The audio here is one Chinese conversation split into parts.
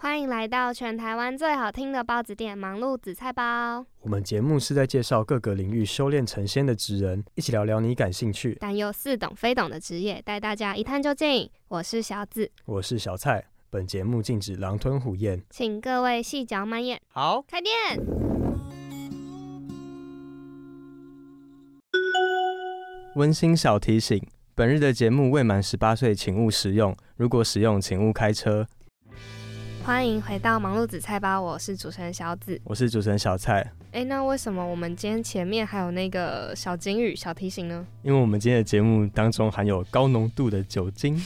欢迎来到全台湾最好听的包子店——忙碌紫菜包。我们节目是在介绍各个领域修炼成仙的职人，一起聊聊你感兴趣但又似懂非懂的职业，带大家一探究竟。我是小紫，我是小蔡。本节目禁止狼吞虎咽，请各位细嚼慢咽。好，开店。温馨小提醒：本日的节目未满十八岁，请勿使用。如果使用，请勿开车。欢迎回到忙碌紫菜包，我是主持人小紫，我是主持人小蔡。哎，那为什么我们今天前面还有那个小金语、小提醒呢？因为我们今天的节目当中含有高浓度的酒精。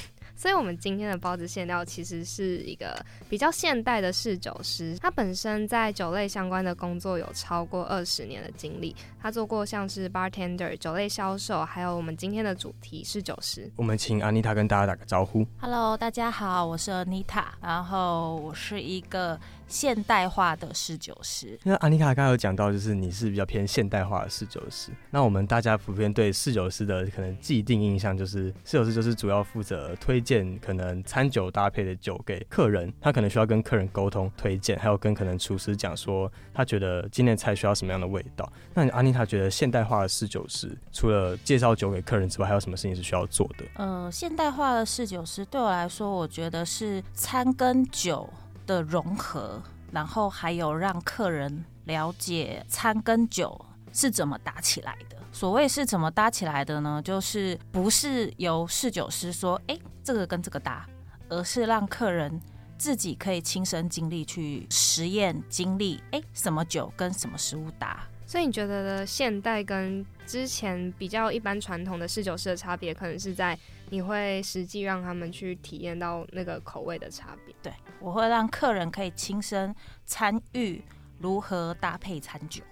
所以，我们今天的包子馅料其实是一个比较现代的侍酒师。他本身在酒类相关的工作有超过二十年的经历。他做过像是 bartender、酒类销售，还有我们今天的主题是酒师。我们请 Anita 跟大家打个招呼。Hello，大家好，我是 Anita，，然后我是一个。现代化的侍酒师，那安妮卡刚刚有讲到，就是你是比较偏现代化的侍酒师。那我们大家普遍对侍酒师的可能既定印象，就是侍酒师就是主要负责推荐可能餐酒搭配的酒给客人，他可能需要跟客人沟通推荐，还有跟可能厨师讲说他觉得今天菜需要什么样的味道。那安妮卡觉得现代化的侍酒师除了介绍酒给客人之外，还有什么事情是需要做的？呃，现代化的侍酒师对我来说，我觉得是餐跟酒。的融合，然后还有让客人了解餐跟酒是怎么搭起来的。所谓是怎么搭起来的呢？就是不是由侍酒师说，哎，这个跟这个搭，而是让客人自己可以亲身经历去实验经历，哎，什么酒跟什么食物搭。所以你觉得的现代跟之前比较一般传统的侍酒师的差别，可能是在你会实际让他们去体验到那个口味的差别。对，我会让客人可以亲身参与如何搭配餐酒。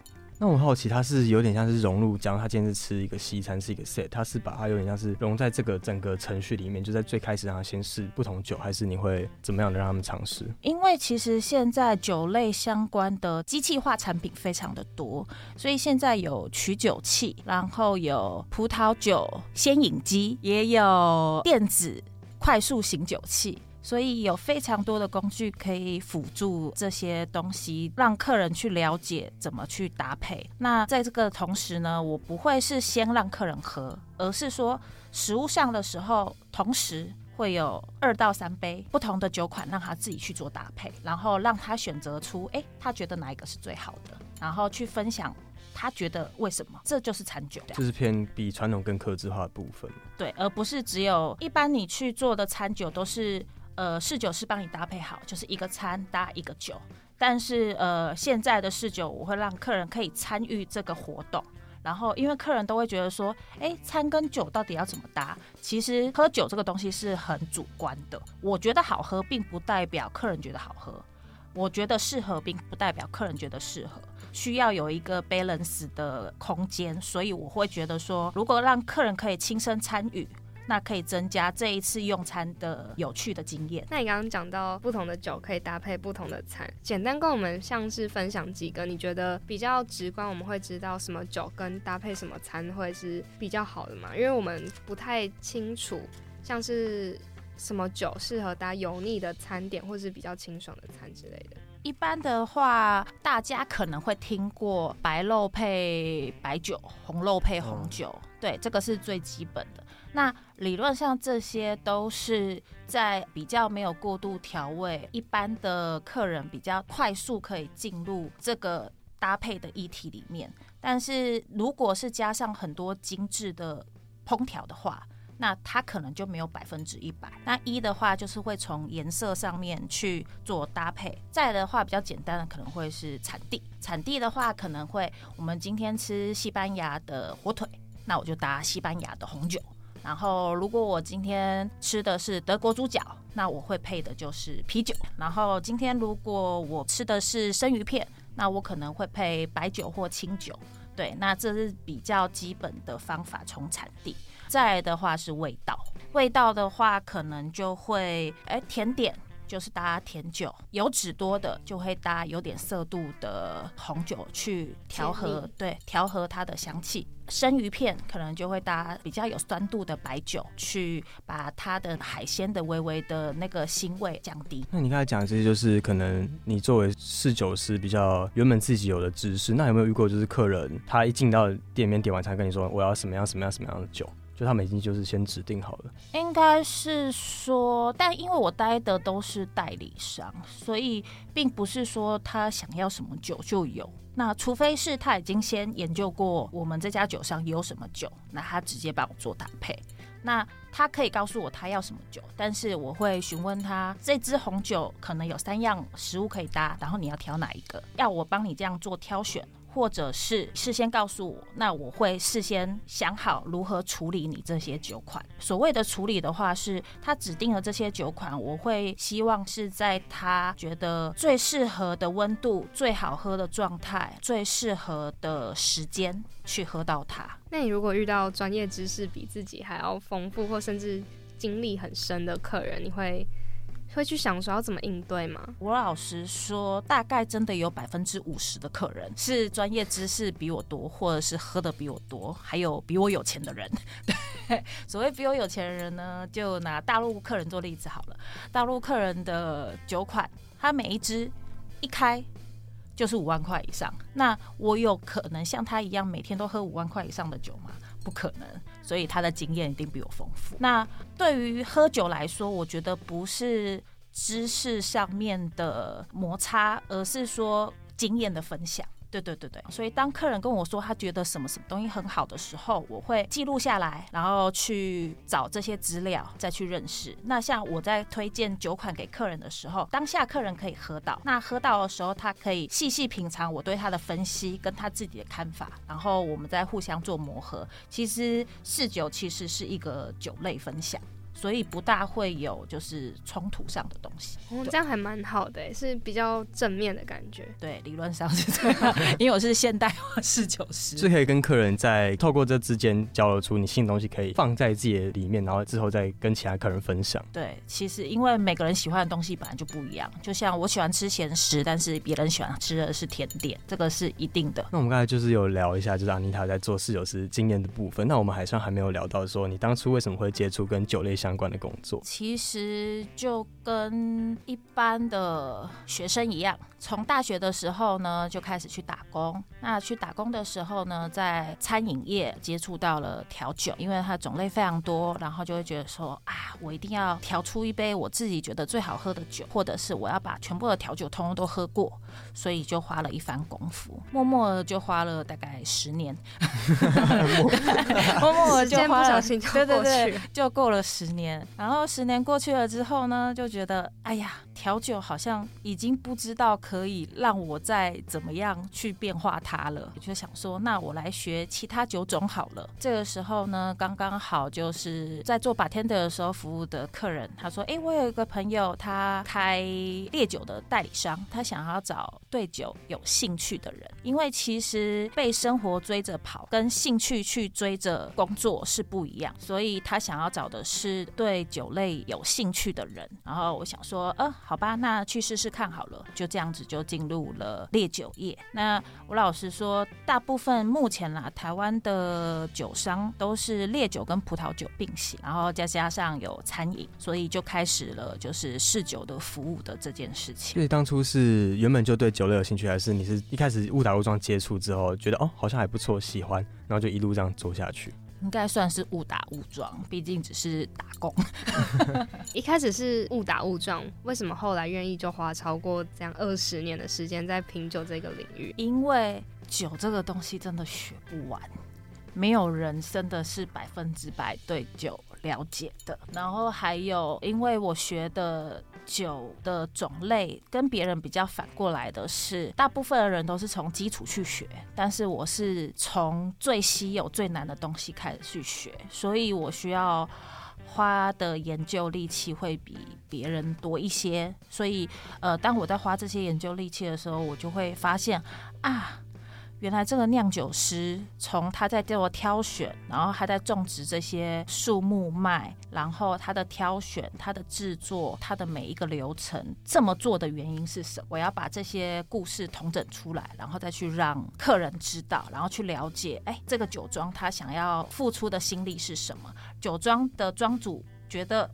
那我好奇，它是有点像是融入，假如他今天是吃一个西餐，是一个 set，他是把它有点像是融在这个整个程序里面，就在最开始让他先试不同酒，还是你会怎么样的让他们尝试？因为其实现在酒类相关的机器化产品非常的多，所以现在有取酒器，然后有葡萄酒先饮机，也有电子快速醒酒器。所以有非常多的工具可以辅助这些东西，让客人去了解怎么去搭配。那在这个同时呢，我不会是先让客人喝，而是说食物上的时候，同时会有二到三杯不同的酒款，让他自己去做搭配，然后让他选择出，哎，他觉得哪一个是最好的，然后去分享他觉得为什么，这就是餐酒，就是偏比传统更克制化的部分。对，而不是只有一般你去做的餐酒都是。呃，侍酒是帮你搭配好，就是一个餐搭一个酒。但是呃，现在的侍酒我会让客人可以参与这个活动，然后因为客人都会觉得说，哎，餐跟酒到底要怎么搭？其实喝酒这个东西是很主观的，我觉得好喝，并不代表客人觉得好喝；我觉得适合，并不代表客人觉得适合。需要有一个 balance 的空间，所以我会觉得说，如果让客人可以亲身参与。那可以增加这一次用餐的有趣的经验。那你刚刚讲到不同的酒可以搭配不同的餐，简单跟我们像是分享几个你觉得比较直观，我们会知道什么酒跟搭配什么餐会是比较好的嘛？因为我们不太清楚，像是什么酒适合搭油腻的餐点，或是比较清爽的餐之类的。一般的话，大家可能会听过白肉配白酒，红肉配红酒，对，这个是最基本的。那理论上这些都是在比较没有过度调味，一般的客人比较快速可以进入这个搭配的议题里面。但是如果是加上很多精致的烹调的话，那它可能就没有百分之一百。那一的话就是会从颜色上面去做搭配。再的话比较简单的可能会是产地，产地的话可能会我们今天吃西班牙的火腿，那我就搭西班牙的红酒。然后，如果我今天吃的是德国猪脚，那我会配的就是啤酒。然后，今天如果我吃的是生鱼片，那我可能会配白酒或清酒。对，那这是比较基本的方法，从产地。再来的话是味道，味道的话可能就会，哎，甜点。就是搭甜酒，油脂多的就会搭有点色度的红酒去调和，对，调和它的香气。生鱼片可能就会搭比较有酸度的白酒，去把它的海鲜的微微的那个腥味降低。那你刚才讲这些，就是可能你作为侍酒师比较原本自己有的知识，那有没有遇过就是客人他一进到店面点完餐跟你说我要什么样什么样什么样的酒？就他们已经就是先指定好了，应该是说，但因为我待的都是代理商，所以并不是说他想要什么酒就有。那除非是他已经先研究过我们这家酒商有什么酒，那他直接帮我做搭配。那他可以告诉我他要什么酒，但是我会询问他这支红酒可能有三样食物可以搭，然后你要挑哪一个？要我帮你这样做挑选。或者是事先告诉我，那我会事先想好如何处理你这些酒款。所谓的处理的话，是他指定了这些酒款，我会希望是在他觉得最适合的温度、最好喝的状态、最适合的时间去喝到它。那你如果遇到专业知识比自己还要丰富，或甚至经历很深的客人，你会？会去想说要怎么应对吗？我老实说，大概真的有百分之五十的客人是专业知识比我多，或者是喝的比我多，还有比我有钱的人。对，所谓比我有钱的人呢，就拿大陆客人做例子好了。大陆客人的酒款，他每一支一开就是五万块以上。那我有可能像他一样每天都喝五万块以上的酒吗？不可能。所以他的经验一定比我丰富。那对于喝酒来说，我觉得不是知识上面的摩擦，而是说经验的分享。对对对对，所以当客人跟我说他觉得什么什么东西很好的时候，我会记录下来，然后去找这些资料，再去认识。那像我在推荐酒款给客人的时候，当下客人可以喝到，那喝到的时候，他可以细细品尝我对他的分析跟他自己的看法，然后我们再互相做磨合。其实试酒其实是一个酒类分享。所以不大会有就是冲突上的东西，哦，这样还蛮好的，是比较正面的感觉。对，理论上是这样，因为我是现代化侍酒师，是可以跟客人在透过这之间交流出你新的东西，可以放在自己的里面，然后之后再跟其他客人分享。对，其实因为每个人喜欢的东西本来就不一样，就像我喜欢吃咸食，但是别人喜欢吃的是甜点，这个是一定的。那我们刚才就是有聊一下，就是安妮塔在做侍酒师经验的部分，那我们还算还没有聊到说你当初为什么会接触跟酒类相关的工作？其实就跟一般的学生一样。从大学的时候呢，就开始去打工。那去打工的时候呢，在餐饮业接触到了调酒，因为它种类非常多，然后就会觉得说啊，我一定要调出一杯我自己觉得最好喝的酒，或者是我要把全部的调酒通通都喝过，所以就花了一番功夫，默默就花了大概十年，默默就花了，对对对，就过了十年。然后十年过去了之后呢，就觉得哎呀，调酒好像已经不知道。可以让我再怎么样去变化它了，我就想说，那我来学其他酒种好了。这个时候呢，刚刚好就是在做 bartender 的时候服务的客人，他说：“哎，我有一个朋友，他开烈酒的代理商，他想要找对酒有兴趣的人。因为其实被生活追着跑，跟兴趣去追着工作是不一样，所以他想要找的是对酒类有兴趣的人。然后我想说，呃，好吧，那去试试看好了，就这样子。”就进入了烈酒业。那吴老师说，大部分目前啦，台湾的酒商都是烈酒跟葡萄酒并行，然后再加上有餐饮，所以就开始了就是试酒的服务的这件事情。所以当初是原本就对酒类有兴趣，还是你是一开始误打误撞接触之后，觉得哦好像还不错，喜欢，然后就一路这样做下去？应该算是误打误撞，毕竟只是打工。一开始是误打误撞，为什么后来愿意就花超过这样二十年的时间在品酒这个领域？因为酒这个东西真的学不完，没有人真的是百分之百对酒了解的。然后还有，因为我学的。酒的种类跟别人比较反过来的是，大部分的人都是从基础去学，但是我是从最稀有、最难的东西开始去学，所以我需要花的研究力气会比别人多一些。所以，呃，当我在花这些研究力气的时候，我就会发现啊，原来这个酿酒师从他在做挑选，然后他在种植这些树木麦，然后他的挑选、他的制作、他的每一个流程，这么做的原因是什么？我要把这些故事统整出来，然后再去让客人知道，然后去了解，哎，这个酒庄他想要付出的心力是什么？酒庄的庄主觉得。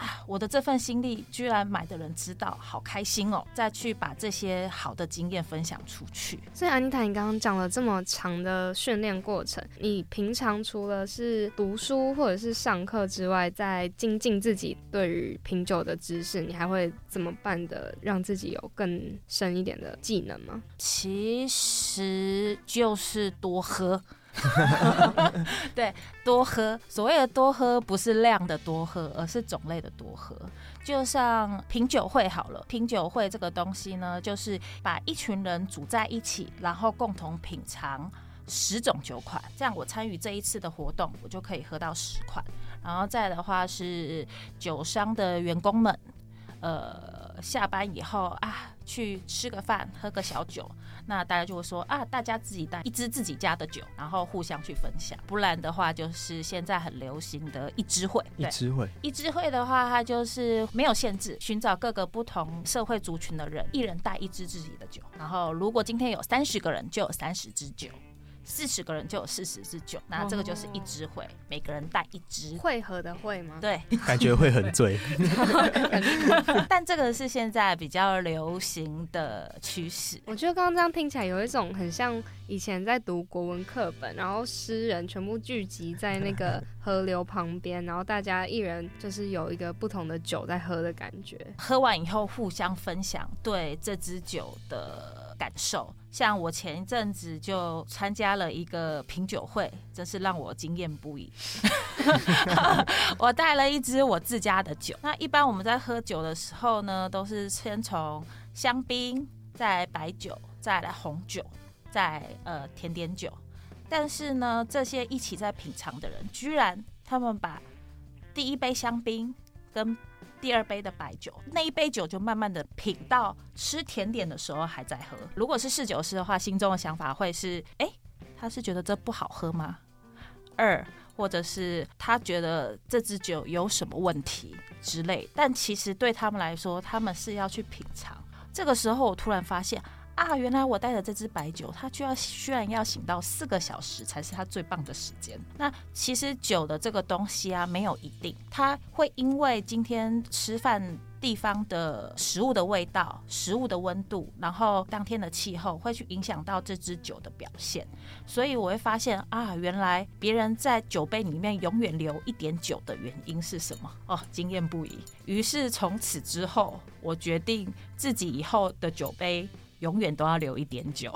啊！我的这份心力居然买的人知道，好开心哦！再去把这些好的经验分享出去。所以安妮塔，你刚刚讲了这么长的训练过程，你平常除了是读书或者是上课之外，在精进自己对于品酒的知识，你还会怎么办的，让自己有更深一点的技能吗？其实就是多喝。对，多喝。所谓的多喝，不是量的多喝，而是种类的多喝。就像品酒会好了，品酒会这个东西呢，就是把一群人组在一起，然后共同品尝十种酒款。这样我参与这一次的活动，我就可以喝到十款。然后再的话是酒商的员工们，呃，下班以后啊，去吃个饭，喝个小酒。那大家就会说啊，大家自己带一支自己家的酒，然后互相去分享。不然的话，就是现在很流行的一支会。一支会，一支会的话，它就是没有限制，寻找各个不同社会族群的人，一人带一支自己的酒。然后，如果今天有三十个人，就有三十支酒。四十个人就有四十支酒，那这个就是一支会，每个人带一支。会合的会吗？对，感觉会很醉。但这个是现在比较流行的趋势。我觉得刚刚这样听起来有一种很像以前在读国文课本，然后诗人全部聚集在那个河流旁边，然后大家一人就是有一个不同的酒在喝的感觉。喝完以后互相分享对这支酒的。感受像我前一阵子就参加了一个品酒会，真是让我惊艳不已。我带了一支我自家的酒。那一般我们在喝酒的时候呢，都是先从香槟，再白酒，再来红酒，再呃甜点酒。但是呢，这些一起在品尝的人，居然他们把第一杯香槟跟第二杯的白酒，那一杯酒就慢慢的品到吃甜点的时候还在喝。如果是试酒师的话，心中的想法会是：哎，他是觉得这不好喝吗？二，或者是他觉得这支酒有什么问题之类。但其实对他们来说，他们是要去品尝。这个时候，我突然发现。啊，原来我带的这支白酒，它就要居然要醒到四个小时才是它最棒的时间。那其实酒的这个东西啊，没有一定，它会因为今天吃饭地方的食物的味道、食物的温度，然后当天的气候，会去影响到这支酒的表现。所以我会发现啊，原来别人在酒杯里面永远留一点酒的原因是什么？哦，惊艳不已。于是从此之后，我决定自己以后的酒杯。永远都要留一点酒，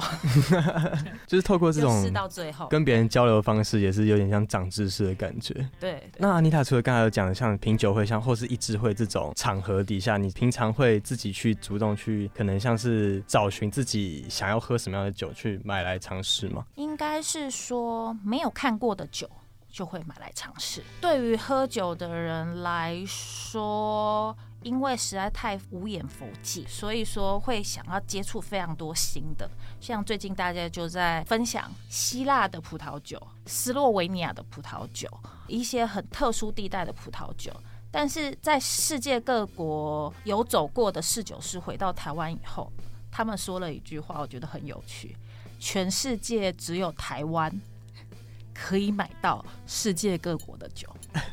就是透过这种试到最后跟别人交流的方式，也是有点像长知识的感觉。对，那安妮塔除了刚才有讲的像品酒会，像或是一支会这种场合底下，你平常会自己去主动去，可能像是找寻自己想要喝什么样的酒去买来尝试吗？应该是说没有看过的酒就会买来尝试。对于喝酒的人来说。因为实在太无眼佛界，所以说会想要接触非常多新的。像最近大家就在分享希腊的葡萄酒、斯洛维尼亚的葡萄酒，一些很特殊地带的葡萄酒。但是在世界各国有走过的侍酒师回到台湾以后，他们说了一句话，我觉得很有趣：全世界只有台湾可以买到世界各国的酒。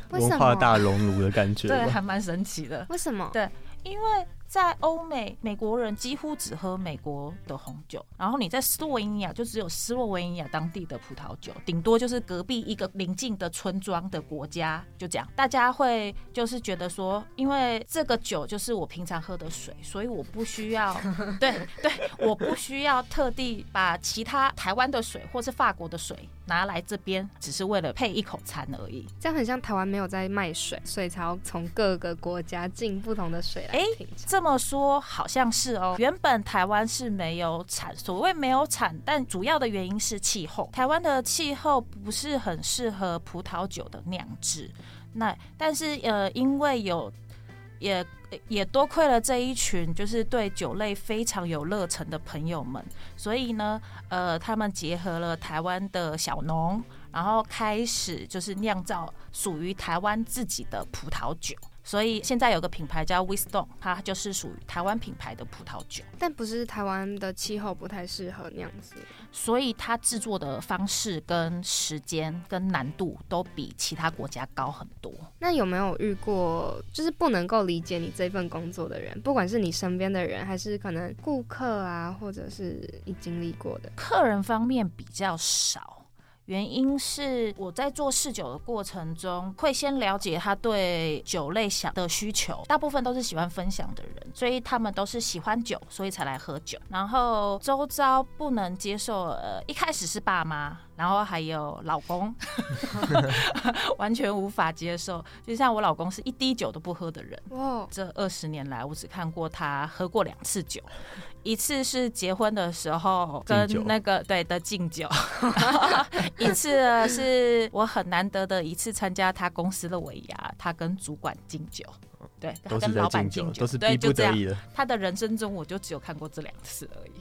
文化大熔炉的感觉，对，还蛮神奇的。为什么？对，因为。在欧美，美国人几乎只喝美国的红酒，然后你在斯洛维尼亚就只有斯洛维尼亚当地的葡萄酒，顶多就是隔壁一个邻近的村庄的国家，就这样。大家会就是觉得说，因为这个酒就是我平常喝的水，所以我不需要，对对，我不需要特地把其他台湾的水或是法国的水拿来这边，只是为了配一口餐而已。这样很像台湾没有在卖水，所以才要从各个国家进不同的水来品尝。这么说好像是哦，原本台湾是没有产，所谓没有产，但主要的原因是气候，台湾的气候不是很适合葡萄酒的酿制。那但是呃，因为有也也多亏了这一群就是对酒类非常有热忱的朋友们，所以呢，呃，他们结合了台湾的小农，然后开始就是酿造属于台湾自己的葡萄酒。所以现在有个品牌叫 Wisdom，它就是属于台湾品牌的葡萄酒，但不是台湾的气候不太适合那样子，所以它制作的方式跟时间跟难度都比其他国家高很多。那有没有遇过就是不能够理解你这份工作的人，不管是你身边的人，还是可能顾客啊，或者是你经历过的？客人方面比较少。原因是我在做试酒的过程中，会先了解他对酒类想的需求，大部分都是喜欢分享的人，所以他们都是喜欢酒，所以才来喝酒。然后周遭不能接受，呃，一开始是爸妈，然后还有老公，完全无法接受。就像我老公是一滴酒都不喝的人，哇，这二十年来我只看过他喝过两次酒。一次是结婚的时候跟那个对的敬酒，一次是我很难得的一次参加他公司的尾牙，他跟主管敬酒，对，都是老板敬酒，都是逼不得已的。他的人生中我就只有看过这两次而已。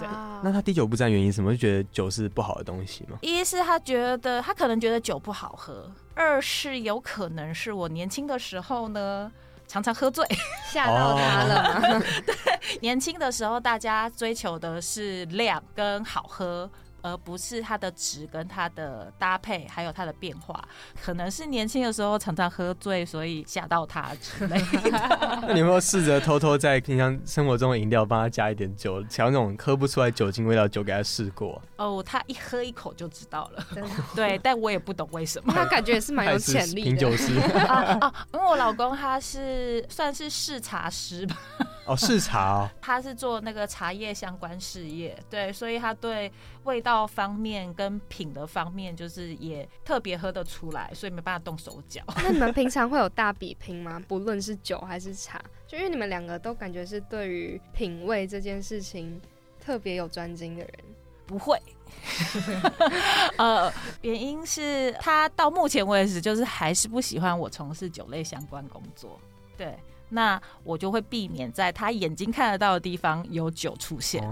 对，那他滴酒不沾原因什么？就觉得酒是不好的东西吗？一是他觉得他可能觉得酒不好喝，二是有可能是我年轻的时候呢。常常喝醉，吓到他了吗？对，年轻的时候大家追求的是量跟好喝。而不是它的值跟它的搭配，还有它的变化，可能是年轻的时候常常喝醉，所以吓到他之类的。那你有没有试着偷偷在平常生活中的饮料帮他加一点酒，调那种喝不出来酒精味道酒给他试过？哦，他一喝一口就知道了。对，但我也不懂为什么。他感觉也是蛮有潜力的。品酒师 啊，因为我老公他是算是试茶师吧。哦，试茶哦，他是做那个茶叶相关事业，对，所以他对味道方面跟品的方面，就是也特别喝得出来，所以没办法动手脚。那你们平常会有大比拼吗？不论是酒还是茶，就因为你们两个都感觉是对于品味这件事情特别有专精的人，不会。呃，原因是他到目前为止就是还是不喜欢我从事酒类相关工作，对。那我就会避免在他眼睛看得到的地方有酒出现。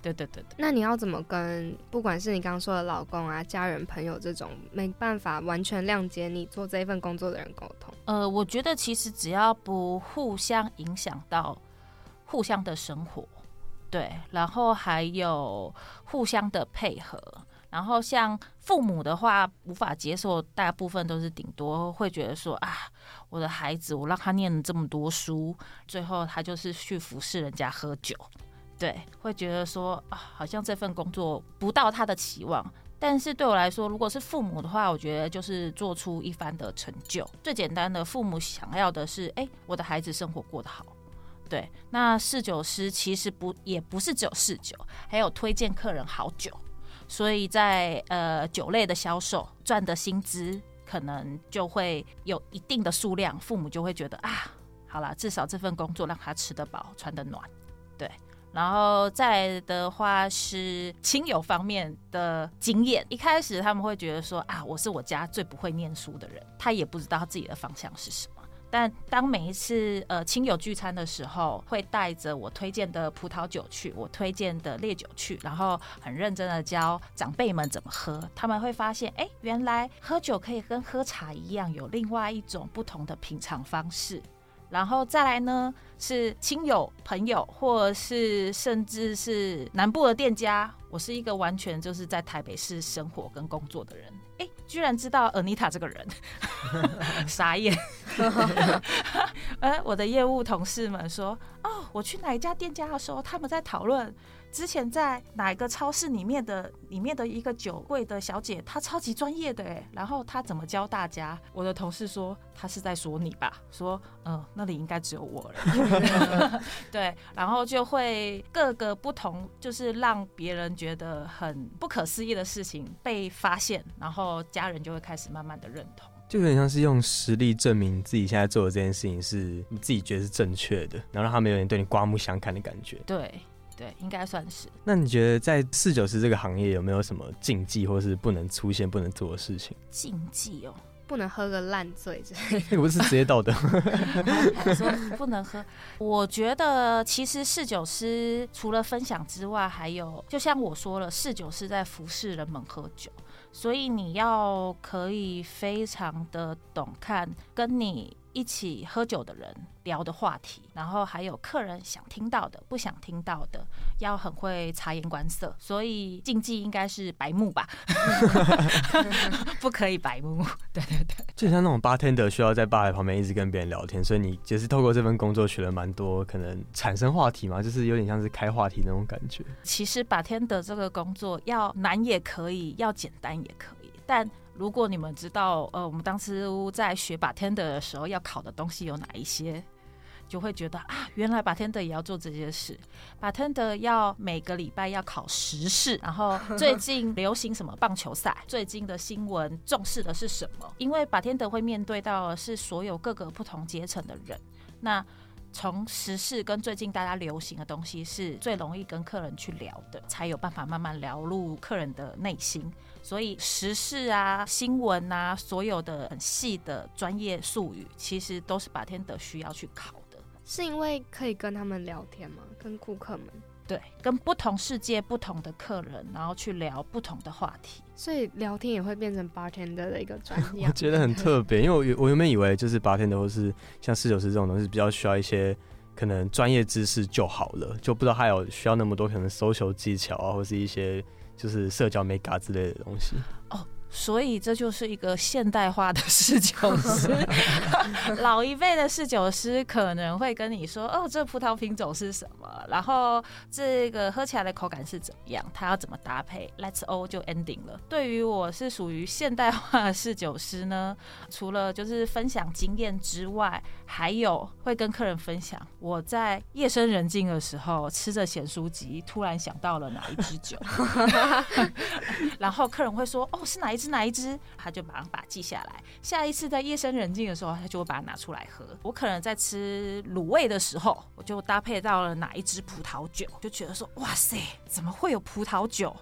对对对对。那你要怎么跟不管是你刚刚说的老公啊、家人、朋友这种没办法完全谅解你做这一份工作的人沟通？呃，我觉得其实只要不互相影响到互相的生活，对，然后还有互相的配合。然后像父母的话，无法接受，大部分都是顶多会觉得说啊，我的孩子，我让他念了这么多书，最后他就是去服侍人家喝酒，对，会觉得说啊，好像这份工作不到他的期望。但是对我来说，如果是父母的话，我觉得就是做出一番的成就。最简单的，父母想要的是，哎，我的孩子生活过得好。对，那侍酒师其实不也不是只有侍酒，还有推荐客人好酒。所以在呃酒类的销售赚的薪资可能就会有一定的数量，父母就会觉得啊，好了，至少这份工作让他吃得饱、穿得暖，对。然后再的话是亲友方面的经验，一开始他们会觉得说啊，我是我家最不会念书的人，他也不知道自己的方向是什么。但当每一次呃亲友聚餐的时候，会带着我推荐的葡萄酒去，我推荐的烈酒去，然后很认真的教长辈们怎么喝。他们会发现，哎，原来喝酒可以跟喝茶一样，有另外一种不同的品尝方式。然后再来呢，是亲友朋友，或是甚至是南部的店家。我是一个完全就是在台北市生活跟工作的人。居然知道 Anita 这个人，傻眼。呃，我的业务同事们说，哦，我去哪一家店家的时候，他们在讨论。之前在哪一个超市里面的里面的一个酒柜的小姐，她超级专业的哎，然后她怎么教大家？我的同事说她是在说你吧，说嗯，那里应该只有我了。对，然后就会各个不同，就是让别人觉得很不可思议的事情被发现，然后家人就会开始慢慢的认同，就有点像是用实力证明自己现在做的这件事情是你自己觉得是正确的，然后让他们有点对你刮目相看的感觉。对。对，应该算是。那你觉得在侍酒师这个行业有没有什么禁忌，或是不能出现、不能做的事情？禁忌哦，不能喝个烂醉之类的。那不是职业道德。说不能喝，我觉得其实侍酒师除了分享之外，还有就像我说了，侍酒师在服侍人们喝酒，所以你要可以非常的懂看跟你一起喝酒的人聊的话题，然后还有客人想听到的、不想听到的，要很会察言观色。所以禁忌应该是白目吧，不可以白目。对对对。就像那种 bartender 需要在吧台旁边一直跟别人聊天，所以你就是透过这份工作学了蛮多，可能产生话题嘛，就是有点像是开话题那种感觉。其实把天的这个工作要难也可以，要简单也可以。但如果你们知道，呃，我们当时在学把天的时候要考的东西有哪一些，就会觉得啊，原来把天的也要做这些事。把天的要每个礼拜要考时事，然后最近流行什么棒球赛，最近的新闻重视的是什么？因为把天的会面对到的是所有各个不同阶层的人，那。从时事跟最近大家流行的东西是最容易跟客人去聊的，才有办法慢慢聊入客人的内心。所以时事啊、新闻啊，所有的很细的专业术语，其实都是把天德需要去考的。是因为可以跟他们聊天吗？跟顾客们？对，跟不同世界、不同的客人，然后去聊不同的话题。所以聊天也会变成 bartender 的一个专业。我觉得很特别，因为我我原本以为就是 bartender 或是像侍酒师这种东西，比较需要一些可能专业知识就好了，就不知道还有需要那么多可能 social 技巧啊，或是一些就是社交 mega 之类的东西。所以这就是一个现代化的侍酒师。老一辈的侍酒师可能会跟你说：“哦，这葡萄品种是什么？然后这个喝起来的口感是怎么样？它要怎么搭配？”Let's all 就 ending 了。对于我是属于现代化的侍酒师呢，除了就是分享经验之外，还有会跟客人分享我在夜深人静的时候吃着咸酥鸡，突然想到了哪一支酒，然后客人会说：“哦，是哪一支？”是哪一支，他就把把记下来。下一次在夜深人静的时候，他就会把它拿出来喝。我可能在吃卤味的时候，我就搭配到了哪一支葡萄酒，就觉得说，哇塞，怎么会有葡萄酒？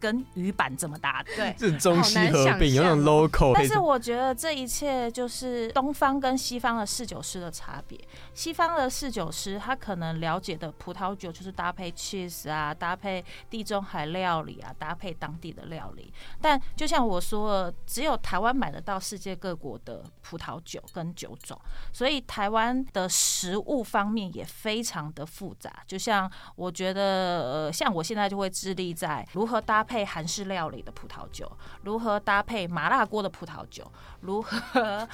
跟鱼板这么大，对，是中西合并，有种 local。但是我觉得这一切就是东方跟西方的侍酒师的差别。西方的侍酒师他可能了解的葡萄酒就是搭配 cheese 啊，搭配地中海料理啊，搭配当地的料理。但就像我说，只有台湾买得到世界各国的葡萄酒跟酒种，所以台湾的食物方面也非常的复杂。就像我觉得，呃，像我现在就会致力在如何搭。配韩式料理的葡萄酒，如何搭配麻辣锅的葡萄酒？如何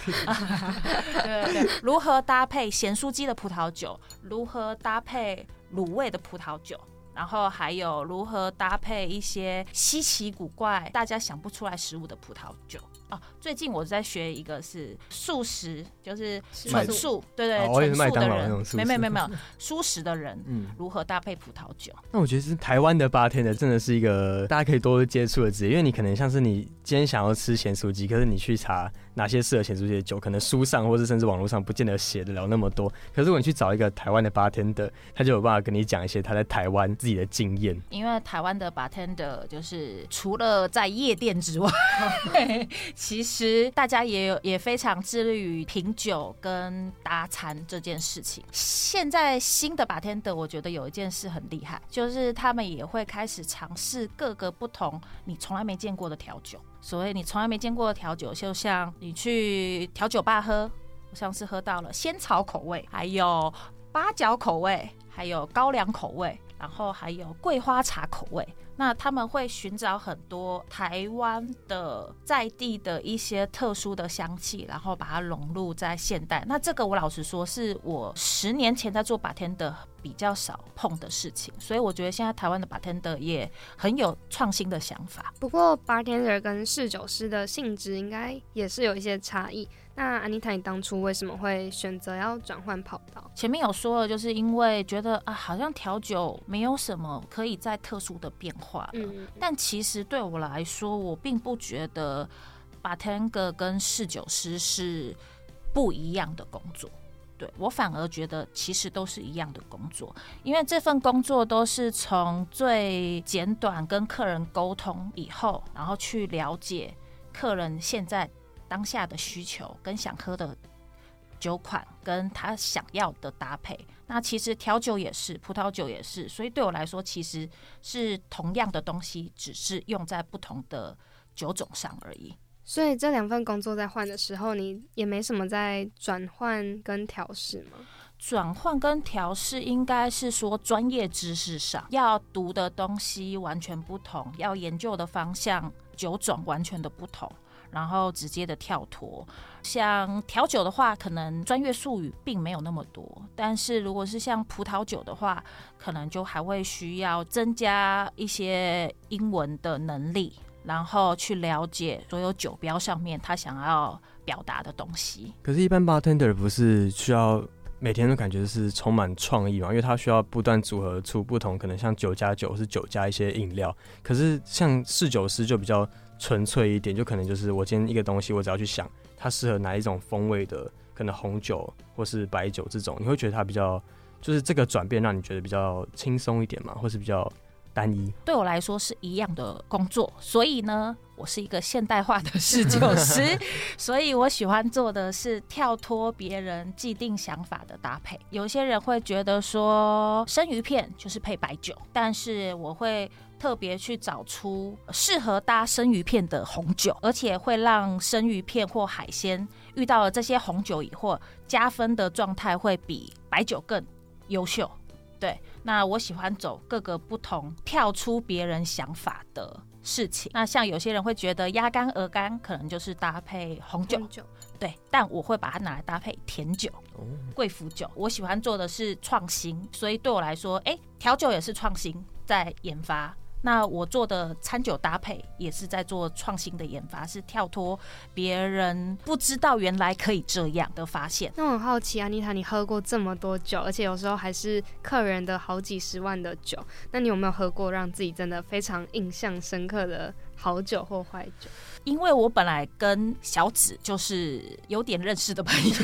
对对，如何搭配咸酥鸡的葡萄酒？如何搭配卤味的葡萄酒？然后还有如何搭配一些稀奇古怪、大家想不出来食物的葡萄酒？哦，最近我在学一个是素食，就是纯素，对对，纯素的人，没没没没有，素食的人，嗯，如何搭配葡萄酒？那我觉得是台湾的八天的，真的是一个大家可以多接触的职业，因为你可能像是你今天想要吃咸酥鸡，可是你去查。哪些适合咸酥鸡的酒？可能书上或者甚至网络上不见得写得了那么多。可是如果你去找一个台湾的 bartender，他就有办法跟你讲一些他在台湾自己的经验。因为台湾的 bartender 就是除了在夜店之外，其实大家也有也非常致力于品酒跟搭餐这件事情。现在新的 bartender 我觉得有一件事很厉害，就是他们也会开始尝试各个不同你从来没见过的调酒。所谓你从来没见过的调酒，就像你去调酒吧喝，我上次喝到了仙草口味，还有八角口味，还有高粱口味，然后还有桂花茶口味。那他们会寻找很多台湾的在地的一些特殊的香气，然后把它融入在现代。那这个我老实说，是我十年前在做 bartender 比较少碰的事情，所以我觉得现在台湾的 bartender 也很有创新的想法。不过 bartender 跟侍酒师的性质应该也是有一些差异。那安妮塔，你当初为什么会选择要转换跑道？前面有说了，就是因为觉得啊，好像调酒没有什么可以再特殊的变化了。嗯。但其实对我来说，我并不觉得 bartender 跟侍酒师是不一样的工作。对我反而觉得其实都是一样的工作，因为这份工作都是从最简短跟客人沟通以后，然后去了解客人现在。当下的需求跟想喝的酒款跟他想要的搭配。那其实调酒也是，葡萄酒也是，所以对我来说其实是同样的东西，只是用在不同的酒种上而已。所以这两份工作在换的时候，你也没什么在转换跟调试吗？转换跟调试应该是说专业知识上要读的东西完全不同，要研究的方向酒种完全的不同，然后直接的跳脱。像调酒的话，可能专业术语并没有那么多，但是如果是像葡萄酒的话，可能就还会需要增加一些英文的能力。然后去了解所有酒标上面他想要表达的东西。可是，一般 bartender 不是需要每天都感觉是充满创意嘛？因为他需要不断组合出不同，可能像酒加酒是酒加一些饮料。可是像侍酒师就比较纯粹一点，就可能就是我今天一个东西，我只要去想它适合哪一种风味的，可能红酒或是白酒这种，你会觉得它比较就是这个转变让你觉得比较轻松一点嘛，或是比较。单一对我来说是一样的工作，所以呢，我是一个现代化的侍酒师，所以我喜欢做的是跳脱别人既定想法的搭配。有些人会觉得说生鱼片就是配白酒，但是我会特别去找出适合搭生鱼片的红酒，而且会让生鱼片或海鲜遇到了这些红酒以后，加分的状态会比白酒更优秀。对，那我喜欢走各个不同、跳出别人想法的事情。那像有些人会觉得鸭肝、鹅肝可能就是搭配红酒，对，但我会把它拿来搭配甜酒、贵腐酒。我喜欢做的是创新，所以对我来说，哎，调酒也是创新，在研发。那我做的餐酒搭配也是在做创新的研发，是跳脱别人不知道原来可以这样的发现。那我很好奇安，妮塔，你喝过这么多酒，而且有时候还是客人的好几十万的酒，那你有没有喝过让自己真的非常印象深刻的好酒或坏酒？因为我本来跟小紫就是有点认识的朋友，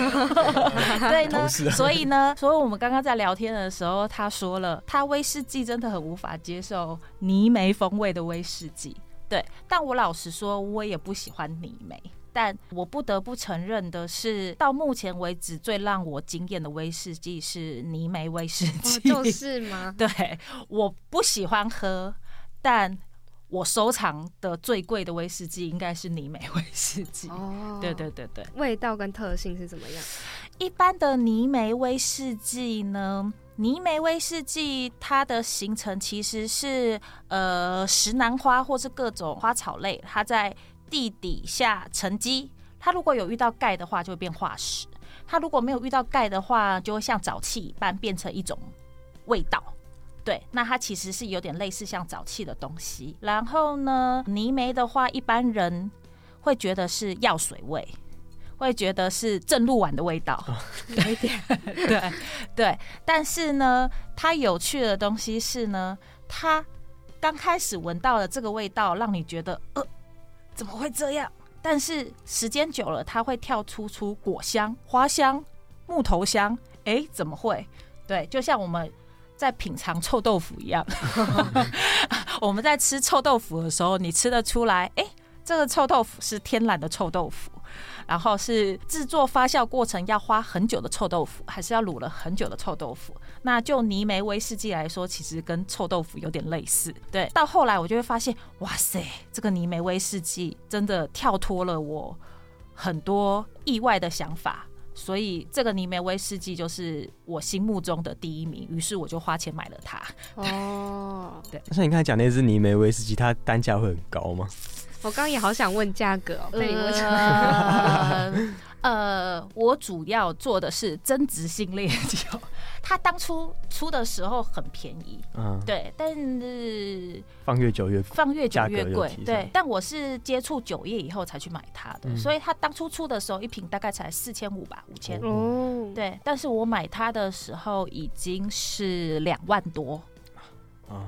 对呢，所以呢，所以我们刚刚在聊天的时候，他说了，他威士忌真的很无法接受泥煤风味的威士忌。对，但我老实说，我也不喜欢泥煤。但我不得不承认的是，到目前为止最让我惊艳的威士忌是泥煤威士忌，就是吗？对，我不喜欢喝，但。我收藏的最贵的威士忌应该是泥煤威士忌。哦，对对对对，味道跟特性是怎么样？一般的泥煤威士忌呢？泥煤威士忌它的形成其实是呃石楠花或是各种花草类，它在地底下沉积。它如果有遇到钙的话，就会变化石；它如果没有遇到钙的话，就会像沼气一般变成一种味道。对，那它其实是有点类似像沼气的东西。然后呢，泥煤的话，一般人会觉得是药水味，会觉得是正露丸的味道，有一点。对对，但是呢，它有趣的东西是呢，它刚开始闻到了这个味道，让你觉得呃，怎么会这样？但是时间久了，它会跳出出果香、花香、木头香。哎，怎么会？对，就像我们。在品尝臭豆腐一样，我们在吃臭豆腐的时候，你吃得出来？哎，这个臭豆腐是天然的臭豆腐，然后是制作发酵过程要花很久的臭豆腐，还是要卤了很久的臭豆腐？那就泥煤威士忌来说，其实跟臭豆腐有点类似。对，到后来我就会发现，哇塞，这个泥煤威士忌真的跳脱了我很多意外的想法。所以这个泥梅威士忌就是我心目中的第一名，于是我就花钱买了它。哦，对。像你刚才讲那支泥梅威士忌，它单价会很高吗？我刚刚也好想问价格哦，被你问 呃，我主要做的是增值性烈酒。它当初出的时候很便宜，嗯，对，但是放越久越放越久越贵，对。但我是接触酒业以后才去买它的，所以它当初出的时候一瓶大概才四千五吧，五千。哦，对。但是我买它的时候已经是两万多，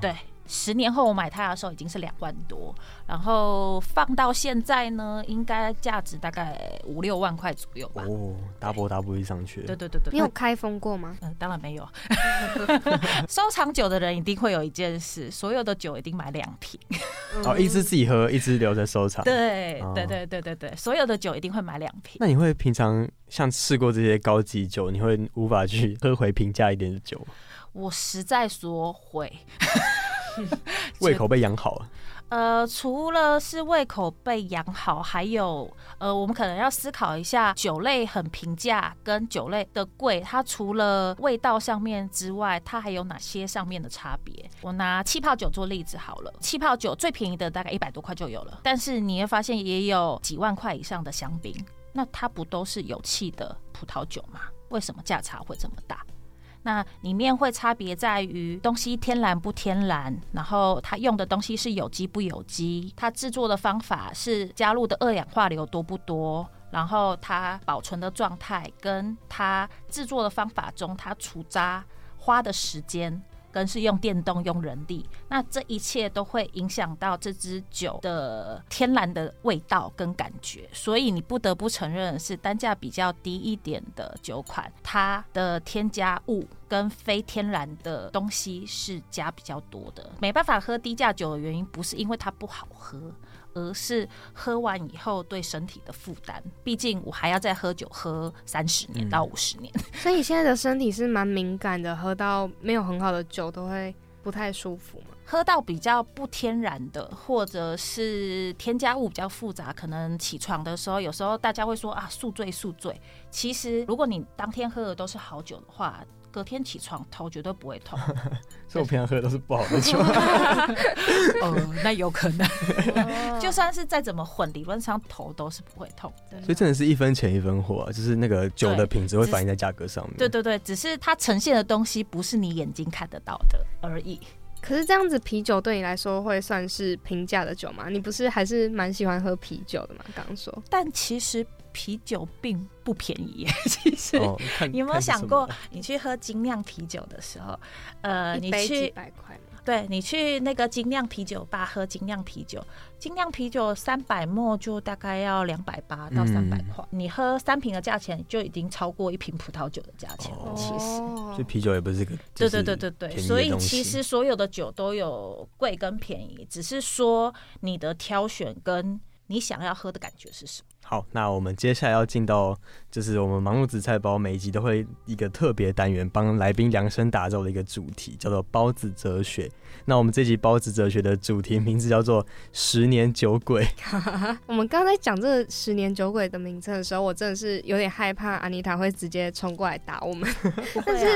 对，十年后我买它的时候已经是两万多，然后放到现在呢，应该价值大概五六万块左右吧。哦，double double 上去了。对对对对，你有开封过吗？嗯，当然没有。收藏酒的人一定会有一件事，所有的酒一定买两瓶。哦，一支自己喝，一支留着收藏。对哦对对对对对，所有的酒一定会买两瓶。那你会平常像试过这些高级酒，你会无法去喝回平价一点的酒吗，我实在说会，胃口被养好了。呃，除了是胃口被养好，还有呃，我们可能要思考一下，酒类很平价跟酒类的贵，它除了味道上面之外，它还有哪些上面的差别？我拿气泡酒做例子好了，气泡酒最便宜的大概一百多块就有了，但是你会发现也有几万块以上的香槟，那它不都是有气的葡萄酒吗？为什么价差会这么大？那里面会差别在于东西天然不天然，然后它用的东西是有机不有机，它制作的方法是加入的二氧化硫多不多，然后它保存的状态跟它制作的方法中它除渣花的时间。跟是用电动用人力，那这一切都会影响到这支酒的天然的味道跟感觉，所以你不得不承认是单价比较低一点的酒款，它的添加物跟非天然的东西是加比较多的。没办法喝低价酒的原因，不是因为它不好喝。而是喝完以后对身体的负担，毕竟我还要再喝酒喝三十年到五十年。所以现在的身体是蛮敏感的，喝到没有很好的酒都会不太舒服嘛。喝到比较不天然的，或者是添加物比较复杂，可能起床的时候，有时候大家会说啊宿醉宿醉。其实如果你当天喝的都是好酒的话，隔天起床头绝对不会痛。所以我平常喝的都是不好的酒。哦，那有可能，就算是再怎么混，理论上头都是不会痛的。所以真的是一分钱一分货啊，就是那个酒的品质会反映在价格上面。对对对，只是它呈现的东西不是你眼睛看得到的而已。可是这样子啤酒对你来说会算是平价的酒吗？你不是还是蛮喜欢喝啤酒的吗？刚刚说，但其实啤酒并不便宜。其实、哦，你有没有想过，你去喝精酿啤酒的时候，呃，你去百块吗？对你去那个精酿啤酒吧喝精酿啤酒，精酿啤酒三百沫就大概要两百八到三百嗯块，你喝三瓶的价钱就已经超过一瓶葡萄酒的价钱了。哦其实。哦所以啤酒也不是个，对就是对对对对，所以其实所有的酒都有贵跟便宜，只是说你的挑选跟你想要喝的感觉是什么。好，那我们接下来要进到，就是我们忙碌紫菜包每一集都会一个特别单元，帮来宾量身打造的一个主题，叫做包子哲学。那我们这集包子哲学的主题名字叫做“十年酒鬼 我们刚刚在讲这十年酒鬼的名称的时候，我真的是有点害怕安妮塔会直接冲过来打我们。但是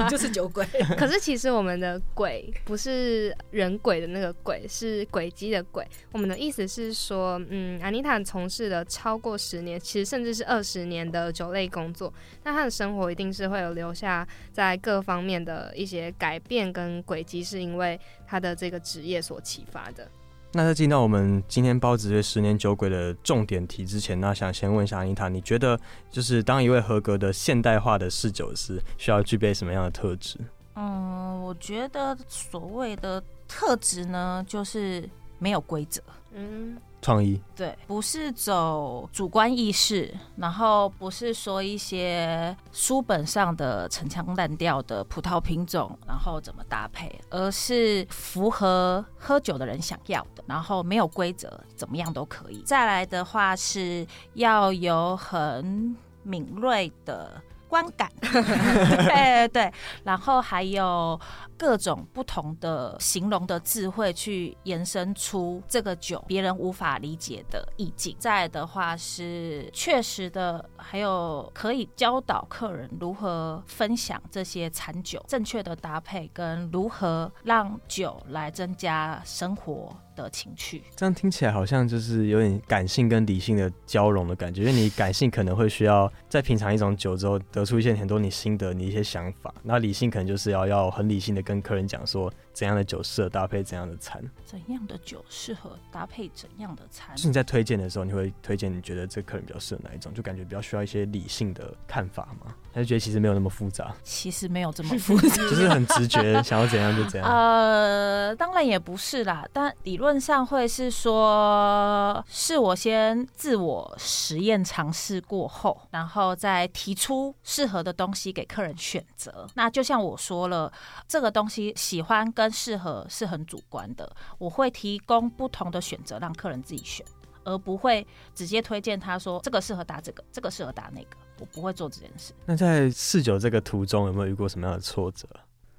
啊，就是酒鬼。可是其实我们的鬼不是人鬼的那个鬼，是轨迹的鬼。我们的意思是说，嗯，安妮塔从事了超过十年，其实甚至是二十年的酒类工作，那她的生活一定是会有留下在各方面的一些改变跟轨迹，是因为她的这个职业所启发的。”。那在进到我们今天包子这十年酒鬼的重点题之前，那想先问一下安妮塔，你觉得就是当一位合格的现代化的侍酒师，需要具备什么样的特质？嗯，我觉得所谓的特质呢，就是没有规则。嗯，创意，对，不是走主观意识，然后不是说一些书本上的陈腔滥调的葡萄品种，然后怎么搭配，而是符合喝酒的人想要的，然后没有规则，怎么样都可以。再来的话是要有很敏锐的。观感，对对，然后还有各种不同的形容的智慧，去延伸出这个酒别人无法理解的意境。再的话是确实的，还有可以教导客人如何分享这些餐酒，正确的搭配跟如何让酒来增加生活。的情趣。这样听起来好像就是有点感性跟理性的交融的感觉，因为你感性可能会需要在品尝一种酒之后得出一些很多你心得、你一些想法，那理性可能就是要要很理性的跟客人讲说怎样的酒适合搭配怎样的餐。怎样的酒适合搭配怎样的餐？就是你在推荐的时候，你会推荐你觉得这客人比较适合哪一种，就感觉比较需要一些理性的看法吗？还是觉得其实没有那么复杂，其实没有这么复杂。就是很直觉，想要怎样就怎样。呃，当然也不是啦，但理论上会是说，是我先自我实验尝试过后，然后再提出适合的东西给客人选择。那就像我说了，这个东西喜欢跟适合是很主观的，我会提供不同的选择让客人自己选，而不会直接推荐他说这个适合打这个，这个适合打那个，我不会做这件事。那在试酒这个途中，有没有遇过什么样的挫折？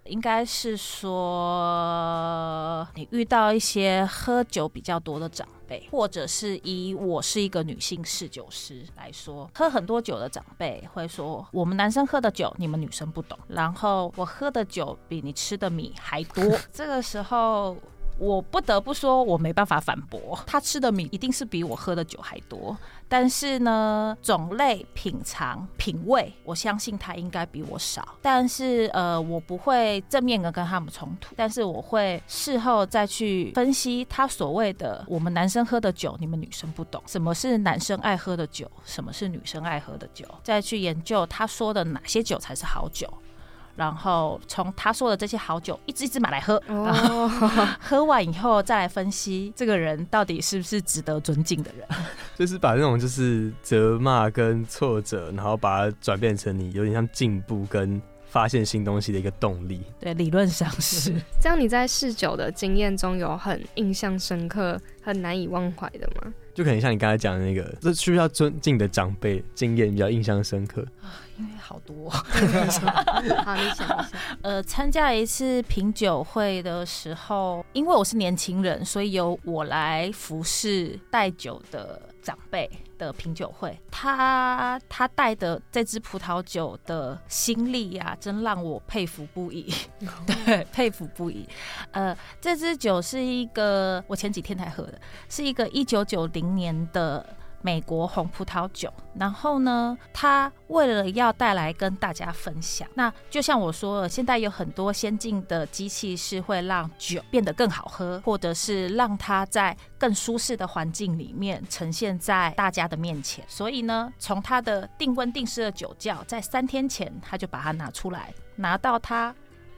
应该是说，你遇到一些喝酒比较多的长辈，或者是以我是一个女性侍酒师来说，喝很多酒的长辈会说，我们男生喝的酒你们女生不懂，然后我喝的酒比你吃的米还多。这个时候，我不得不说，我没办法反驳，他吃的米一定是比我喝的酒还多。但是呢，种类、品尝、品味，我相信他应该比我少。但是呃，我不会正面的跟他们冲突，但是我会事后再去分析他所谓的我们男生喝的酒，你们女生不懂什么是男生爱喝的酒，什么是女生爱喝的酒，再去研究他说的哪些酒才是好酒。然后从他说的这些好酒一支一支买来喝，然后 喝完以后再来分析这个人到底是不是值得尊敬的人。就是把那种就是责骂跟挫折，然后把它转变成你有点像进步跟发现新东西的一个动力。对，理论上是。这样你在试酒的经验中有很印象深刻、很难以忘怀的吗？就可能像你刚才讲的那个，这需要尊敬的长辈经验比较印象深刻。因为好多，好，你想一下。呃，参加一次品酒会的时候，因为我是年轻人，所以由我来服侍带酒的长辈的品酒会。他他带的这支葡萄酒的心力呀，真让我佩服不已。对，佩服不已。呃，这支酒是一个我前几天才喝的，是一个一九九零年的。美国红葡萄酒，然后呢，他为了要带来跟大家分享，那就像我说了，现在有很多先进的机器是会让酒变得更好喝，或者是让它在更舒适的环境里面呈现在大家的面前。所以呢，从他的定温定湿的酒窖，在三天前他就把它拿出来，拿到他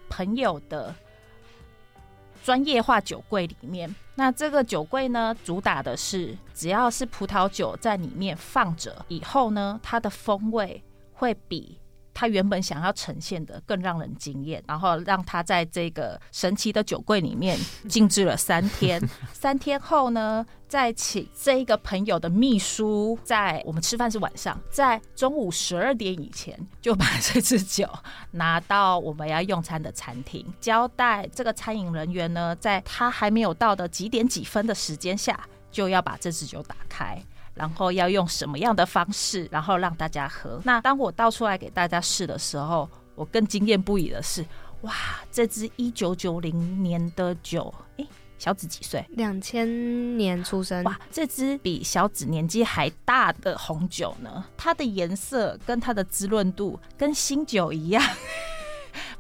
朋友的。专业化酒柜里面，那这个酒柜呢，主打的是只要是葡萄酒在里面放着以后呢，它的风味会比。他原本想要呈现的更让人惊艳，然后让他在这个神奇的酒柜里面静置了三天。三天后呢，再请这一个朋友的秘书，在我们吃饭是晚上，在中午十二点以前就把这支酒拿到我们要用餐的餐厅，交代这个餐饮人员呢，在他还没有到的几点几分的时间下，就要把这支酒打开。然后要用什么样的方式，然后让大家喝？那当我倒出来给大家试的时候，我更惊艳不已的是，哇，这支一九九零年的酒，诶，小紫几岁？两千年出生。哇，这支比小紫年纪还大的红酒呢，它的颜色跟它的滋润度跟新酒一样，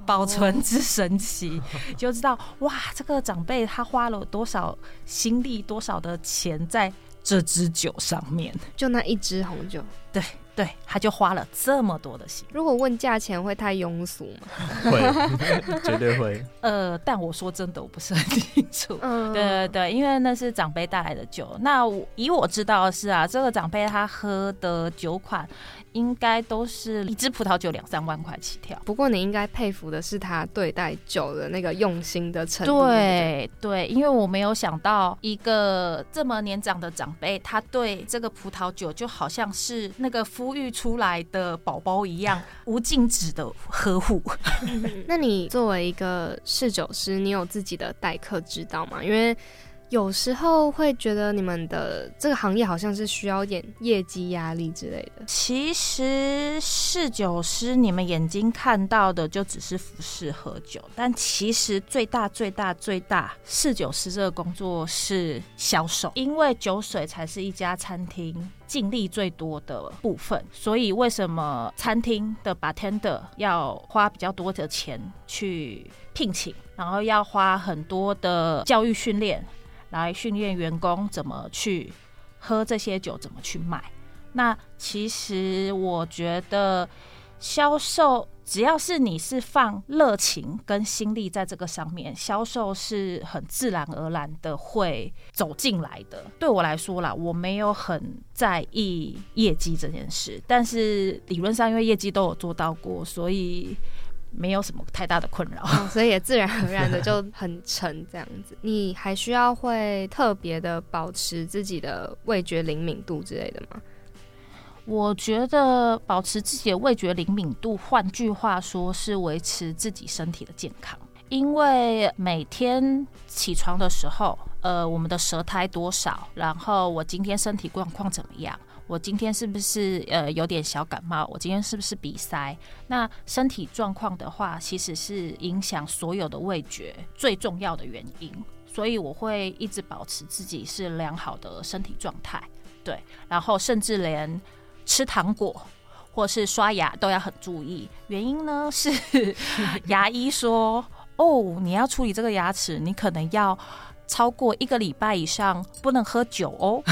保存之神奇，就知道哇，这个长辈他花了多少心力，多少的钱在。这支酒上面，就那一支红酒，对对，他就花了这么多的心。如果问价钱，会太庸俗吗？会，绝对会。呃，但我说真的，我不是很清楚。嗯，对对对，因为那是长辈带来的酒。那以我知道的是啊，这个长辈他喝的酒款。应该都是一支葡萄酒两三万块起跳。不过你应该佩服的是他对待酒的那个用心的程度。对对，因为我没有想到一个这么年长的长辈，他对这个葡萄酒就好像是那个孵育出来的宝宝一样，无尽止的呵护。那你作为一个侍酒师，你有自己的待客之道吗？因为有时候会觉得你们的这个行业好像是需要点业绩压力之类的。其实侍酒师，你们眼睛看到的就只是服侍喝酒，但其实最大、最大、最大，侍酒师这个工作是销售，因为酒水才是一家餐厅净利最多的部分，所以为什么餐厅的 bartender 要花比较多的钱去聘请，然后要花很多的教育训练来训练员工怎么去喝这些酒，怎么去卖？那其实我觉得销售，只要是你是放热情跟心力在这个上面，销售是很自然而然的会走进来的。对我来说啦，我没有很在意业绩这件事，但是理论上因为业绩都有做到过，所以没有什么太大的困扰。哦，所以也自然而然的就很沉这样子。你还需要会特别的保持自己的味觉灵敏度之类的吗？我觉得保持自己的味觉灵敏度，换句话说是维持自己身体的健康。因为每天起床的时候，呃，我们的舌苔多少，然后我今天身体状况怎么样，我今天是不是呃有点小感冒，我今天是不是鼻塞？那身体状况的话，其实是影响所有的味觉最重要的原因。所以我会一直保持自己是良好的身体状态，对，然后甚至连。吃糖果或是刷牙都要很注意，原因呢是 牙医说哦，你要处理这个牙齿，你可能要超过一个礼拜以上不能喝酒哦。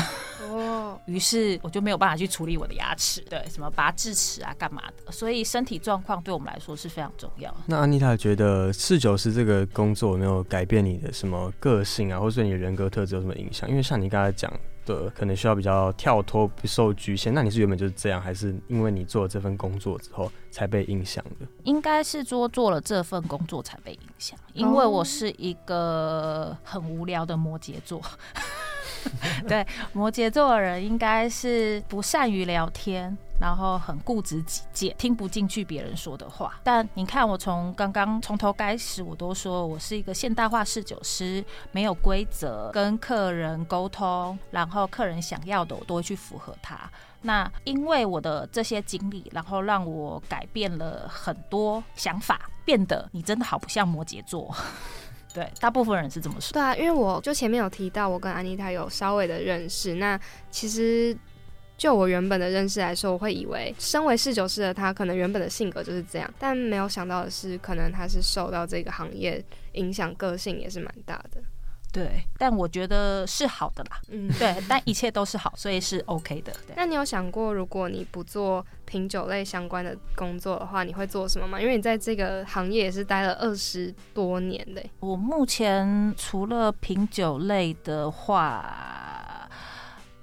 哦，于是我就没有办法去处理我的牙齿，对，什么拔智齿啊，干嘛的？所以身体状况对我们来说是非常重要。那安妮塔觉得侍酒师这个工作有没有改变你的什么个性啊，或者对你的人格特质有什么影响？因为像你刚才讲。的可能需要比较跳脱，不受局限。那你是原本就是这样，还是因为你做了这份工作之后才被影响的？应该是说做了这份工作才被影响，因为我是一个很无聊的摩羯座。对，摩羯座的人应该是不善于聊天。然后很固执己见，听不进去别人说的话。但你看，我从刚刚从头开始，我都说我是一个现代化侍酒师，没有规则，跟客人沟通，然后客人想要的，我都会去符合他。那因为我的这些经历，然后让我改变了很多想法，变得你真的好不像摩羯座。对，大部分人是这么说。对啊，因为我就前面有提到，我跟安妮塔有稍微的认识。那其实。就我原本的认识来说，我会以为身为侍酒师的他，可能原本的性格就是这样，但没有想到的是，可能他是受到这个行业影响，个性也是蛮大的。对，但我觉得是好的啦。嗯，对，但一切都是好，所以是 OK 的。那你有想过，如果你不做品酒类相关的工作的话，你会做什么吗？因为你在这个行业也是待了二十多年的。我目前除了品酒类的话。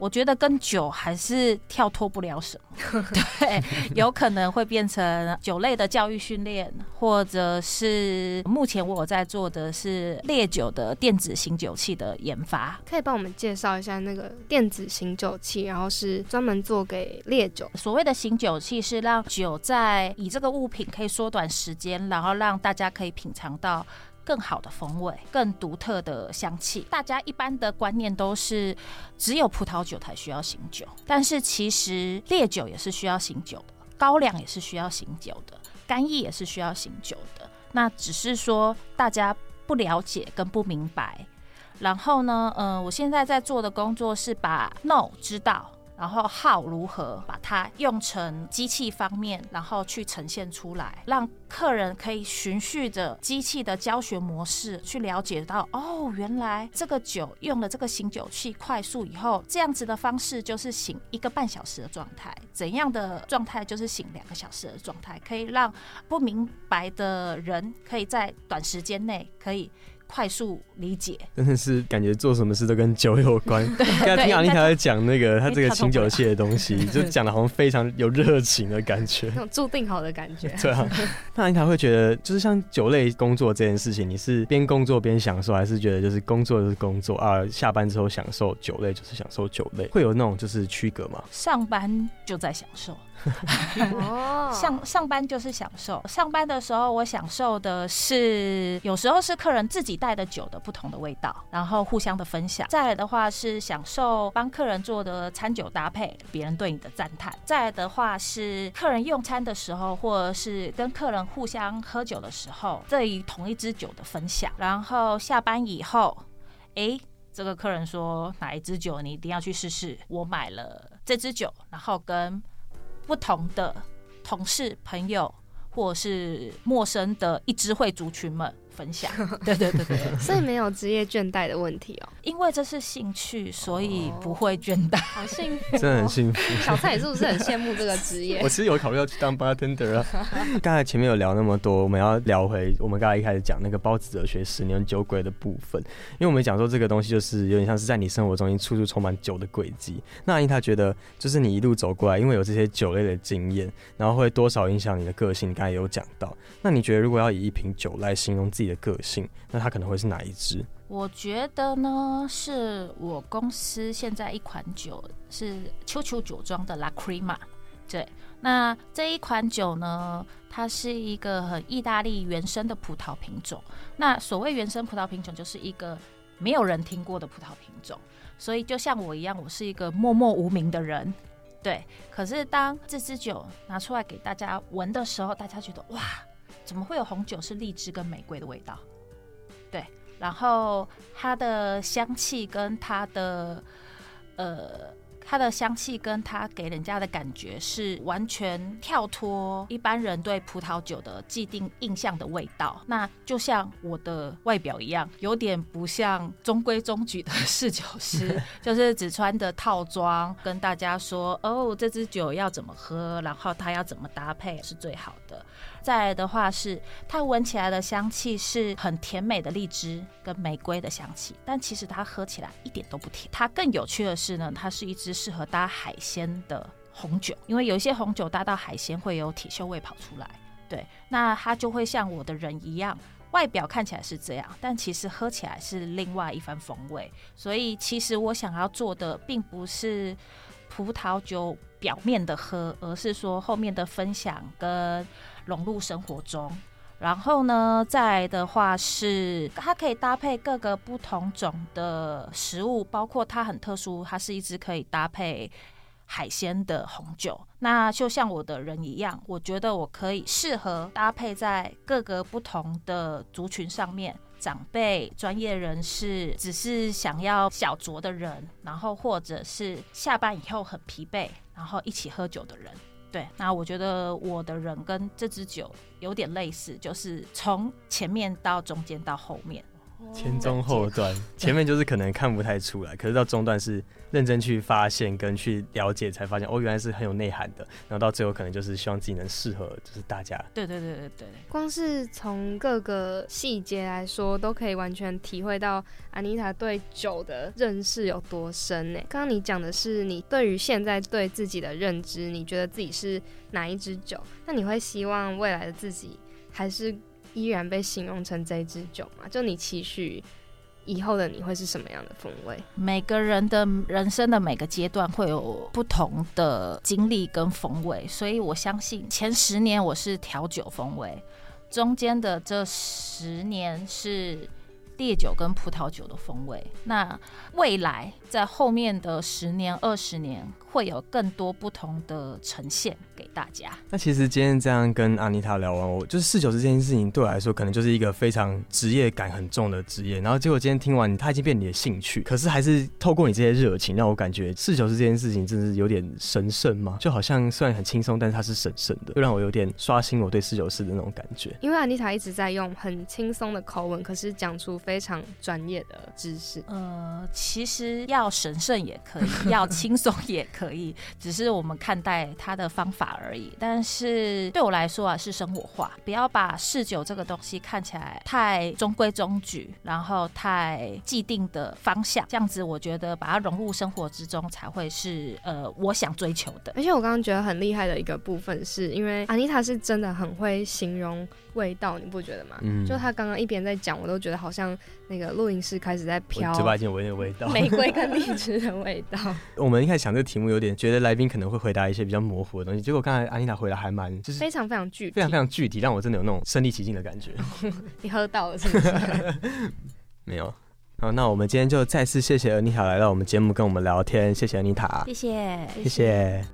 我觉得跟酒还是跳脱不了什么，对，有可能会变成酒类的教育训练，或者是目前我有在做的是烈酒的电子醒酒器的研发。可以帮我们介绍一下那个电子醒酒器，然后是专门做给烈酒。所谓的醒酒器是让酒在以这个物品可以缩短时间，然后让大家可以品尝到。更好的风味，更独特的香气。大家一般的观念都是只有葡萄酒才需要醒酒，但是其实烈酒也是需要醒酒的，高粱也是需要醒酒的，干邑也是需要醒酒的。那只是说大家不了解跟不明白。然后呢，嗯，我现在在做的工作是把 no 知道。然后号如何把它用成机器方面，然后去呈现出来，让客人可以循序着机器的教学模式去了解到，哦，原来这个酒用了这个醒酒器，快速以后这样子的方式就是醒一个半小时的状态，怎样的状态就是醒两个小时的状态，可以让不明白的人可以在短时间内可以。快速理解，真的是感觉做什么事都跟酒有关。刚才听阿丽塔在讲那个他这个清酒器的东西，就讲的好像非常有热情的感觉，那种注定好的感觉。对啊，那阿妮塔会觉得，就是像酒类工作这件事情，你是边工作边享受，还是觉得就是工作就是工作啊？下班之后享受酒类就是享受酒类，会有那种就是区隔吗？上班就在享受。哦，上上班就是享受，上班的时候我享受的是，有时候是客人自己带的酒的不同的味道，然后互相的分享。再来的话是享受帮客人做的餐酒搭配，别人对你的赞叹。再来的话是客人用餐的时候，或者是跟客人互相喝酒的时候，这一同一支酒的分享。然后下班以后，诶，这个客人说哪一支酒你一定要去试试，我买了这支酒，然后跟不同的同事、朋友或是陌生的一支会族群们。分享。对对对对，所以没有职业倦怠的问题哦，因为这是兴趣，所以不会倦怠。好幸福、哦，真的很幸福。小蔡，你是不是很羡慕这个职业？我其实有考虑要去当 bartender 啊。刚才前面有聊那么多，我们要聊回我们刚才一开始讲那个包子哲学十年酒鬼的部分，因为我们讲说这个东西就是有点像是在你生活中间处处充满酒的轨迹。那安妮她觉得，就是你一路走过来，因为有这些酒类的经验，然后会多少影响你的个性？你刚才有讲到，那你觉得如果要以一瓶酒来形容自己的个性，那它可能会是哪一支？我觉得呢，是我公司现在一款酒是秋秋酒庄的 La Crema。对，那这一款酒呢，它是一个很意大利原生的葡萄品种。那所谓原生葡萄品种，就是一个没有人听过的葡萄品种。所以就像我一样，我是一个默默无名的人。对，可是当这支酒拿出来给大家闻的时候，大家觉得哇，怎么会有红酒是荔枝跟玫瑰的味道？对。然后它的香气跟它的呃，它的香气跟它给人家的感觉是完全跳脱一般人对葡萄酒的既定印象的味道。那就像我的外表一样，有点不像中规中矩的侍酒师，就是只穿的套装，跟大家说哦，这支酒要怎么喝，然后它要怎么搭配是最好的。再来的话是，它闻起来的香气是很甜美的荔枝跟玫瑰的香气，但其实它喝起来一点都不甜。它更有趣的是呢，它是一支适合搭海鲜的红酒，因为有一些红酒搭到海鲜会有铁锈味跑出来。对，那它就会像我的人一样，外表看起来是这样，但其实喝起来是另外一番风味。所以其实我想要做的并不是葡萄酒表面的喝，而是说后面的分享跟。融入生活中，然后呢，再的话是它可以搭配各个不同种的食物，包括它很特殊，它是一支可以搭配海鲜的红酒。那就像我的人一样，我觉得我可以适合搭配在各个不同的族群上面，长辈、专业人士，只是想要小酌的人，然后或者是下班以后很疲惫，然后一起喝酒的人。对，那我觉得我的人跟这支酒有点类似，就是从前面到中间到后面。前中后段，前面就是可能看不太出来，可是到中段是认真去发现跟去了解，才发现哦，原来是很有内涵的。然后到最后可能就是希望自己能适合，就是大家。对对对对对。光是从各个细节来说，都可以完全体会到安妮塔对酒的认识有多深呢？刚刚你讲的是你对于现在对自己的认知，你觉得自己是哪一支酒？那你会希望未来的自己还是？依然被形容成这支酒嘛？就你期许以后的你会是什么样的风味？每个人的人生的每个阶段会有不同的经历跟风味，所以我相信前十年我是调酒风味，中间的这十年是烈酒跟葡萄酒的风味。那未来在后面的十年、二十年。会有更多不同的呈现给大家。那其实今天这样跟阿妮塔聊完，我就是侍酒师这件事情对我来说，可能就是一个非常职业感很重的职业。然后结果今天听完，它已经变你的兴趣，可是还是透过你这些热情，让我感觉侍酒师这件事情真的是有点神圣嘛？就好像虽然很轻松，但是它是神圣的，又让我有点刷新我对侍酒师的那种感觉。因为阿妮塔一直在用很轻松的口吻，可是讲出非常专业的知识。呃，其实要神圣也可以，要轻松也可以。只是我们看待它的方法而已。但是对我来说啊，是生活化，不要把嗜酒这个东西看起来太中规中矩，然后太既定的方向。这样子，我觉得把它融入生活之中，才会是呃我想追求的。而且我刚刚觉得很厉害的一个部分，是因为安妮塔是真的很会形容味道，你不觉得吗？嗯，就她刚刚一边在讲，我都觉得好像让那个录音室开始在飘嘴巴已经有闻点味道。玫瑰跟荔枝的味道。我们一开始想这个题目有点觉得来宾可能会回答一些比较模糊的东西，结果刚才安妮塔回答还蛮就是非常非常具体，非常非常具体，让我真的有那种身临其境的感觉。你喝到了是不是？没有。好，那我们今天就再次谢谢安妮塔来到我们节目跟我们聊天，谢谢安妮塔，谢谢，谢谢。